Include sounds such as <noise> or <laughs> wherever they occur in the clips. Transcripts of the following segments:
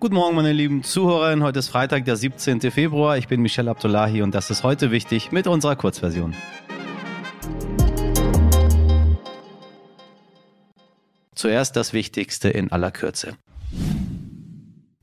Guten Morgen, meine lieben Zuhörerinnen. Heute ist Freitag, der 17. Februar. Ich bin Michelle Abdullahi und das ist heute wichtig mit unserer Kurzversion. Zuerst das Wichtigste in aller Kürze.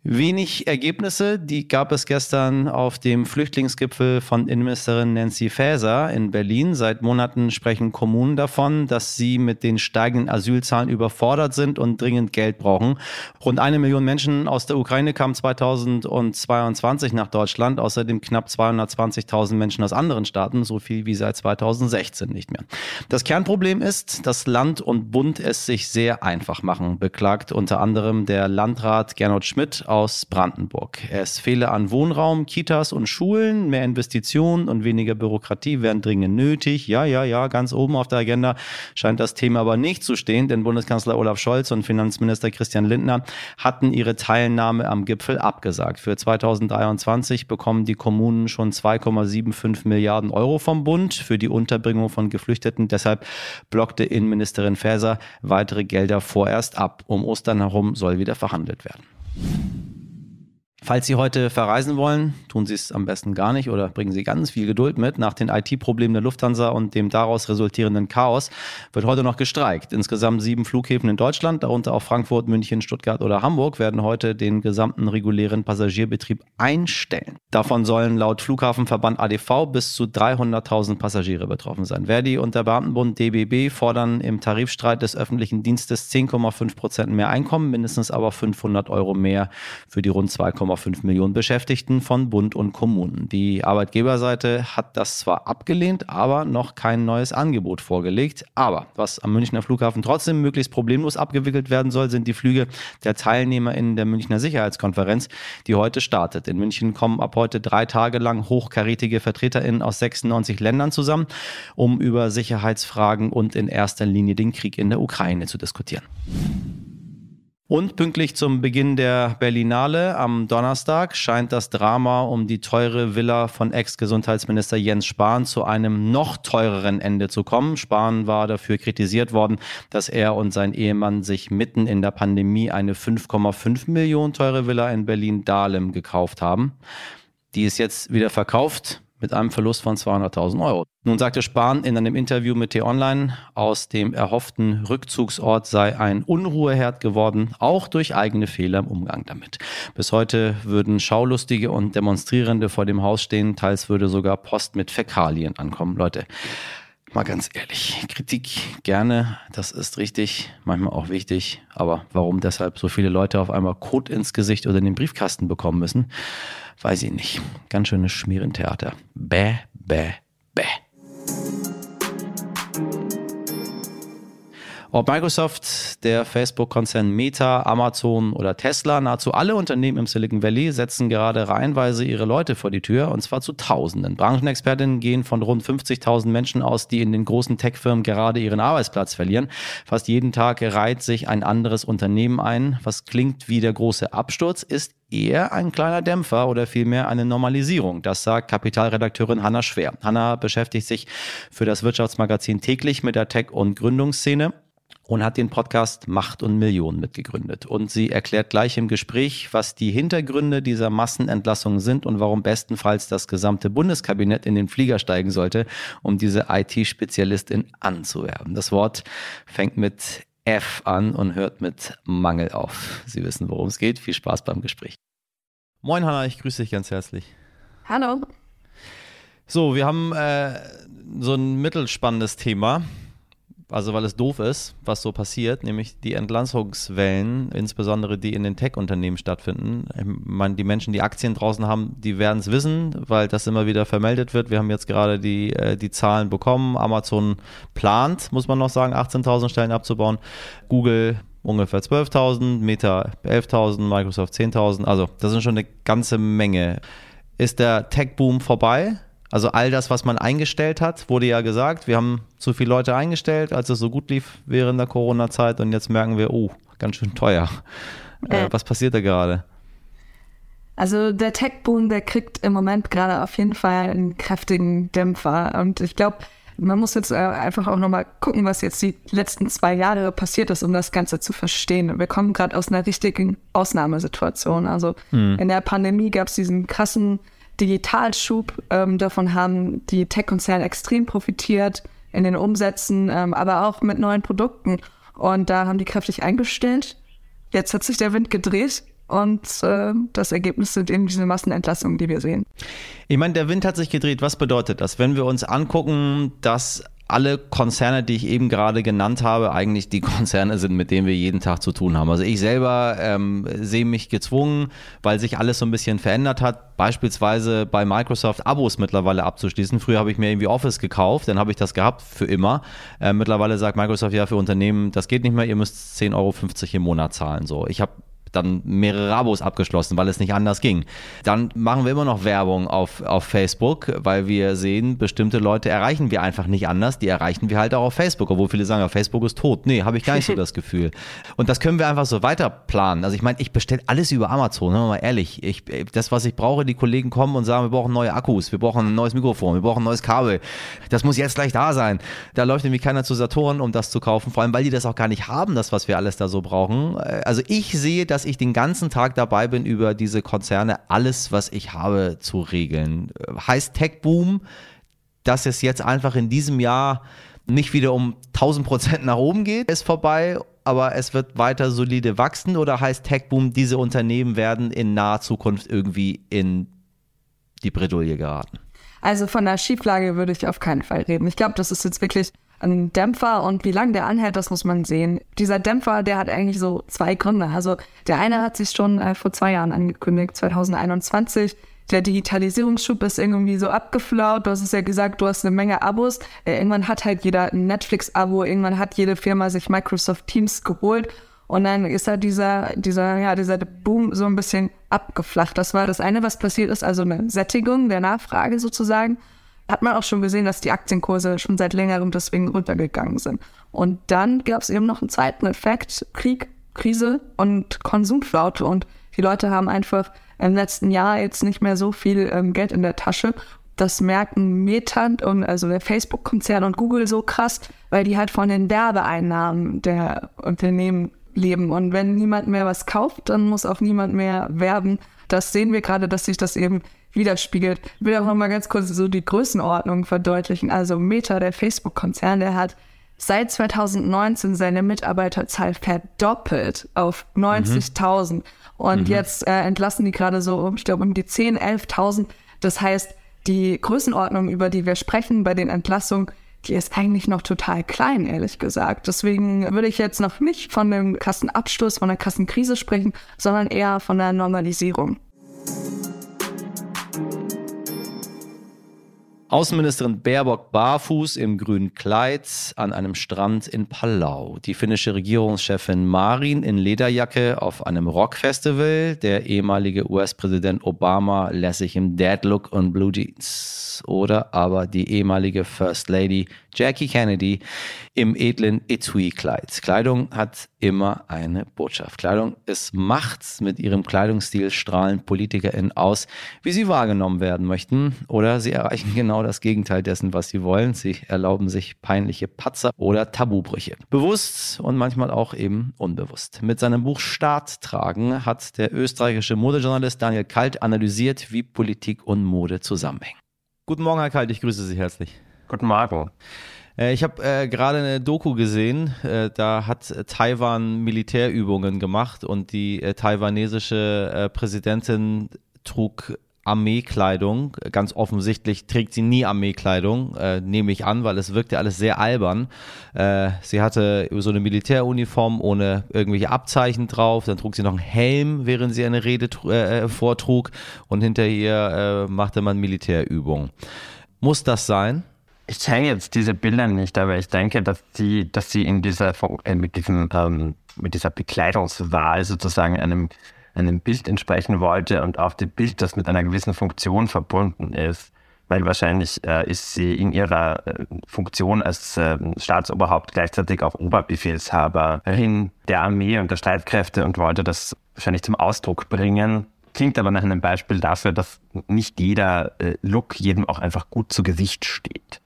Wenig Ergebnisse, die gab es gestern auf dem Flüchtlingsgipfel von Innenministerin Nancy Faeser in Berlin. Seit Monaten sprechen Kommunen davon, dass sie mit den steigenden Asylzahlen überfordert sind und dringend Geld brauchen. Rund eine Million Menschen aus der Ukraine kamen 2022 nach Deutschland, außerdem knapp 220.000 Menschen aus anderen Staaten, so viel wie seit 2016 nicht mehr. Das Kernproblem ist, dass Land und Bund es sich sehr einfach machen, beklagt unter anderem der Landrat Gernot Schmidt aus Brandenburg. Es fehle an Wohnraum, Kitas und Schulen, mehr Investitionen und weniger Bürokratie wären dringend nötig. Ja, ja, ja, ganz oben auf der Agenda scheint das Thema aber nicht zu stehen, denn Bundeskanzler Olaf Scholz und Finanzminister Christian Lindner hatten ihre Teilnahme am Gipfel abgesagt. Für 2023 bekommen die Kommunen schon 2,75 Milliarden Euro vom Bund für die Unterbringung von Geflüchteten. Deshalb blockte Innenministerin Faeser weitere Gelder vorerst ab. Um Ostern herum soll wieder verhandelt werden. you Falls Sie heute verreisen wollen, tun Sie es am besten gar nicht oder bringen Sie ganz viel Geduld mit. Nach den IT-Problemen der Lufthansa und dem daraus resultierenden Chaos wird heute noch gestreikt. Insgesamt sieben Flughäfen in Deutschland, darunter auch Frankfurt, München, Stuttgart oder Hamburg, werden heute den gesamten regulären Passagierbetrieb einstellen. Davon sollen laut Flughafenverband ADV bis zu 300.000 Passagiere betroffen sein. Verdi und der Beamtenbund DBB fordern im Tarifstreit des öffentlichen Dienstes 10,5 Prozent mehr Einkommen, mindestens aber 500 Euro mehr für die rund 2,5 1,5 Millionen Beschäftigten von Bund und Kommunen. Die Arbeitgeberseite hat das zwar abgelehnt, aber noch kein neues Angebot vorgelegt. Aber was am Münchner Flughafen trotzdem möglichst problemlos abgewickelt werden soll, sind die Flüge der Teilnehmer in der Münchner Sicherheitskonferenz, die heute startet. In München kommen ab heute drei Tage lang hochkarätige VertreterInnen aus 96 Ländern zusammen, um über Sicherheitsfragen und in erster Linie den Krieg in der Ukraine zu diskutieren. Und pünktlich zum Beginn der Berlinale am Donnerstag scheint das Drama um die teure Villa von Ex-Gesundheitsminister Jens Spahn zu einem noch teureren Ende zu kommen. Spahn war dafür kritisiert worden, dass er und sein Ehemann sich mitten in der Pandemie eine 5,5 Millionen teure Villa in Berlin-Dahlem gekauft haben. Die ist jetzt wieder verkauft mit einem Verlust von 200.000 Euro. Nun sagte Spahn in einem Interview mit T-Online, aus dem erhofften Rückzugsort sei ein Unruheherd geworden, auch durch eigene Fehler im Umgang damit. Bis heute würden Schaulustige und Demonstrierende vor dem Haus stehen, teils würde sogar Post mit Fäkalien ankommen. Leute, mal ganz ehrlich, Kritik gerne, das ist richtig, manchmal auch wichtig, aber warum deshalb so viele Leute auf einmal Kot ins Gesicht oder in den Briefkasten bekommen müssen, weiß ich nicht. Ganz schönes Schmierentheater. Bäh, bäh, bäh. Ob Microsoft, der Facebook-Konzern Meta, Amazon oder Tesla, nahezu alle Unternehmen im Silicon Valley setzen gerade reihenweise ihre Leute vor die Tür und zwar zu Tausenden. Branchenexpertinnen gehen von rund 50.000 Menschen aus, die in den großen Tech-Firmen gerade ihren Arbeitsplatz verlieren. Fast jeden Tag reiht sich ein anderes Unternehmen ein. Was klingt wie der große Absturz, ist eher ein kleiner Dämpfer oder vielmehr eine Normalisierung. Das sagt Kapitalredakteurin Hanna Schwer. Hanna beschäftigt sich für das Wirtschaftsmagazin täglich mit der Tech- und Gründungsszene und hat den Podcast Macht und Millionen mitgegründet. Und sie erklärt gleich im Gespräch, was die Hintergründe dieser Massenentlassungen sind und warum bestenfalls das gesamte Bundeskabinett in den Flieger steigen sollte, um diese IT-Spezialistin anzuwerben. Das Wort fängt mit F an und hört mit Mangel auf. Sie wissen, worum es geht. Viel Spaß beim Gespräch. Moin Hanna, ich grüße dich ganz herzlich. Hallo. So, wir haben äh, so ein mittelspannendes Thema also weil es doof ist, was so passiert, nämlich die Entlassungswellen, insbesondere die in den Tech-Unternehmen stattfinden. Ich meine, die Menschen, die Aktien draußen haben, die werden es wissen, weil das immer wieder vermeldet wird. Wir haben jetzt gerade die, äh, die Zahlen bekommen. Amazon plant, muss man noch sagen, 18.000 Stellen abzubauen. Google ungefähr 12.000, Meta 11.000, Microsoft 10.000. Also das sind schon eine ganze Menge. Ist der Tech-Boom vorbei? Also all das, was man eingestellt hat, wurde ja gesagt, wir haben zu viele Leute eingestellt, als es so gut lief während der Corona-Zeit und jetzt merken wir, oh, ganz schön teuer. Äh, was passiert da gerade? Also der Tech-Boom, der kriegt im Moment gerade auf jeden Fall einen kräftigen Dämpfer. Und ich glaube, Man muss jetzt äh, einfach auch nochmal gucken, was jetzt die letzten zwei Jahre passiert ist, um das Ganze zu verstehen. Wir kommen gerade aus einer richtigen Ausnahmesituation. Also hm. in der Pandemie gab es diesen krassen Digitalschub. Ähm, davon haben die Tech-Konzerne extrem profitiert in den Umsätzen, ähm, aber auch mit neuen Produkten. Und da haben die kräftig eingestellt. Jetzt hat sich der Wind gedreht und äh, das Ergebnis sind eben diese Massenentlassungen, die wir sehen. Ich meine, der Wind hat sich gedreht. Was bedeutet das? Wenn wir uns angucken, dass alle Konzerne, die ich eben gerade genannt habe, eigentlich die <laughs> Konzerne sind, mit denen wir jeden Tag zu tun haben. Also ich selber ähm, sehe mich gezwungen, weil sich alles so ein bisschen verändert hat, beispielsweise bei Microsoft Abos mittlerweile abzuschließen. Früher habe ich mir irgendwie Office gekauft, dann habe ich das gehabt für immer. Äh, mittlerweile sagt Microsoft ja für Unternehmen, das geht nicht mehr, ihr müsst 10,50 Euro im Monat zahlen. So, ich habe dann mehrere Abos abgeschlossen, weil es nicht anders ging. Dann machen wir immer noch Werbung auf, auf Facebook, weil wir sehen, bestimmte Leute erreichen wir einfach nicht anders. Die erreichen wir halt auch auf Facebook, obwohl viele sagen, Facebook ist tot. Nee, habe ich gar nicht so das Gefühl. <laughs> Und das können wir einfach so weiter planen. Also ich meine, ich bestelle alles über Amazon, ne, mal ehrlich. Ich, das, was ich brauche, die Kollegen kommen und sagen, wir brauchen neue Akkus, wir brauchen ein neues Mikrofon, wir brauchen ein neues Kabel. Das muss jetzt gleich da sein. Da läuft nämlich keiner zu Saturn, um das zu kaufen, vor allem, weil die das auch gar nicht haben, das, was wir alles da so brauchen. Also ich sehe, ich den ganzen Tag dabei bin, über diese Konzerne alles, was ich habe, zu regeln. Heißt Tech Boom, dass es jetzt einfach in diesem Jahr nicht wieder um 1000 Prozent nach oben geht, ist vorbei, aber es wird weiter solide wachsen oder heißt Tech Boom, diese Unternehmen werden in naher Zukunft irgendwie in die Bredouille geraten? Also von der Schieflage würde ich auf keinen Fall reden. Ich glaube, das ist jetzt wirklich ein Dämpfer und wie lange der anhält, das muss man sehen. Dieser Dämpfer, der hat eigentlich so zwei Gründe. Also der eine hat sich schon äh, vor zwei Jahren angekündigt, 2021. Der Digitalisierungsschub ist irgendwie so abgeflaut. Du hast es ja gesagt, du hast eine Menge Abos. Äh, irgendwann hat halt jeder ein Netflix-Abo, irgendwann hat jede Firma sich Microsoft Teams geholt. Und dann ist da dieser, dieser, ja, dieser Boom so ein bisschen abgeflacht. Das war das eine, was passiert ist, also eine Sättigung der Nachfrage sozusagen hat man auch schon gesehen, dass die Aktienkurse schon seit längerem deswegen runtergegangen sind. Und dann gab es eben noch einen zweiten Effekt, Krieg, Krise und Konsumflaute. Und die Leute haben einfach im letzten Jahr jetzt nicht mehr so viel ähm, Geld in der Tasche. Das merken Meta und also der Facebook-Konzern und Google so krass, weil die halt von den Werbeeinnahmen der Unternehmen leben. Und wenn niemand mehr was kauft, dann muss auch niemand mehr werben. Das sehen wir gerade, dass sich das eben widerspiegelt. Ich will auch noch mal ganz kurz so die Größenordnung verdeutlichen. Also Meta, der Facebook-Konzern, der hat seit 2019 seine Mitarbeiterzahl verdoppelt auf 90.000. Mhm. Und mhm. jetzt äh, entlassen die gerade so, ich glaube, um die 10.000, 11.000. Das heißt, die Größenordnung, über die wir sprechen bei den Entlassungen, die ist eigentlich noch total klein, ehrlich gesagt. Deswegen würde ich jetzt noch nicht von dem Kassenabschluss, von der Kassenkrise sprechen, sondern eher von der Normalisierung. Außenministerin Baerbock barfuß im grünen Kleid an einem Strand in Palau. Die finnische Regierungschefin Marin in Lederjacke auf einem Rockfestival. Der ehemalige US-Präsident Obama lässt sich im Deadlook und Blue Jeans. Oder aber die ehemalige First Lady Jackie Kennedy im edlen Etui-Kleid. Kleidung hat immer eine Botschaft. Kleidung ist Macht. Mit ihrem Kleidungsstil strahlen PolitikerInnen aus, wie sie wahrgenommen werden möchten. Oder sie erreichen genau das Gegenteil dessen, was sie wollen. Sie erlauben sich peinliche Patzer oder Tabubrüche. Bewusst und manchmal auch eben unbewusst. Mit seinem Buch Staat tragen hat der österreichische Modejournalist Daniel Kalt analysiert, wie Politik und Mode zusammenhängen. Guten Morgen, Herr Kalt, ich grüße Sie herzlich. Guten Morgen. Äh, ich habe äh, gerade eine Doku gesehen, äh, da hat Taiwan Militärübungen gemacht und die äh, taiwanesische äh, Präsidentin trug Armeekleidung. Ganz offensichtlich trägt sie nie Armeekleidung, äh, nehme ich an, weil es wirkte alles sehr albern. Äh, sie hatte so eine Militäruniform ohne irgendwelche Abzeichen drauf. Dann trug sie noch einen Helm, während sie eine Rede äh, vortrug. Und hinter ihr äh, machte man Militärübungen. Muss das sein? Ich zeige jetzt diese Bilder nicht, aber ich denke, dass sie, dass sie in dieser, äh, mit, diesem, ähm, mit dieser Bekleidungswahl sozusagen einem, einem Bild entsprechen wollte und auf dem Bild, das mit einer gewissen Funktion verbunden ist. Weil wahrscheinlich äh, ist sie in ihrer äh, Funktion als äh, Staatsoberhaupt gleichzeitig auch Oberbefehlshaberin der Armee und der Streitkräfte und wollte das wahrscheinlich zum Ausdruck bringen. Klingt aber nach einem Beispiel dafür, dass nicht jeder äh, Look jedem auch einfach gut zu Gesicht steht.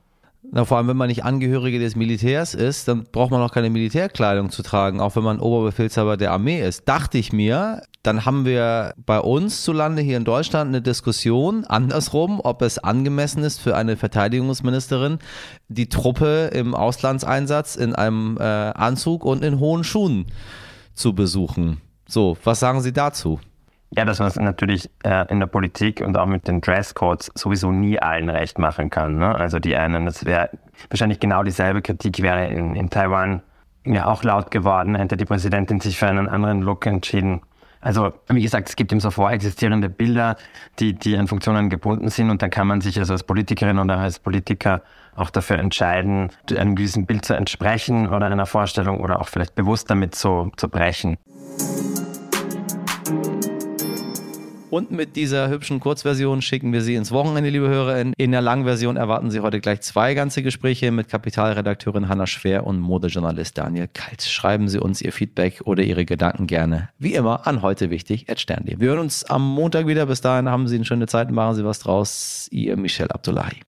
Na, vor allem, wenn man nicht Angehörige des Militärs ist, dann braucht man auch keine Militärkleidung zu tragen, auch wenn man Oberbefehlshaber der Armee ist. Dachte ich mir, dann haben wir bei uns zu Lande hier in Deutschland eine Diskussion andersrum, ob es angemessen ist für eine Verteidigungsministerin, die Truppe im Auslandseinsatz in einem äh, Anzug und in hohen Schuhen zu besuchen. So, was sagen Sie dazu? Ja, dass man es natürlich äh, in der Politik und auch mit den Dresscodes sowieso nie allen recht machen kann. Ne? Also die einen, das wäre wahrscheinlich genau dieselbe Kritik wäre in, in Taiwan ja auch laut geworden, hätte die Präsidentin sich für einen anderen Look entschieden. Also, wie gesagt, es gibt eben so vorexistierende Bilder, die, die an Funktionen gebunden sind und dann kann man sich also als Politikerin oder als Politiker auch dafür entscheiden, einem gewissen Bild zu entsprechen oder einer Vorstellung oder auch vielleicht bewusst damit zu, zu brechen. Und mit dieser hübschen Kurzversion schicken wir Sie ins Wochenende, liebe HörerInnen. In der Langversion erwarten Sie heute gleich zwei ganze Gespräche mit Kapitalredakteurin Hanna Schwer und Modejournalist Daniel Kalt. Schreiben Sie uns Ihr Feedback oder Ihre Gedanken gerne, wie immer, an heute wichtig Wir hören uns am Montag wieder. Bis dahin haben Sie eine schöne Zeit, machen Sie was draus. Ihr Michel Abdullahi.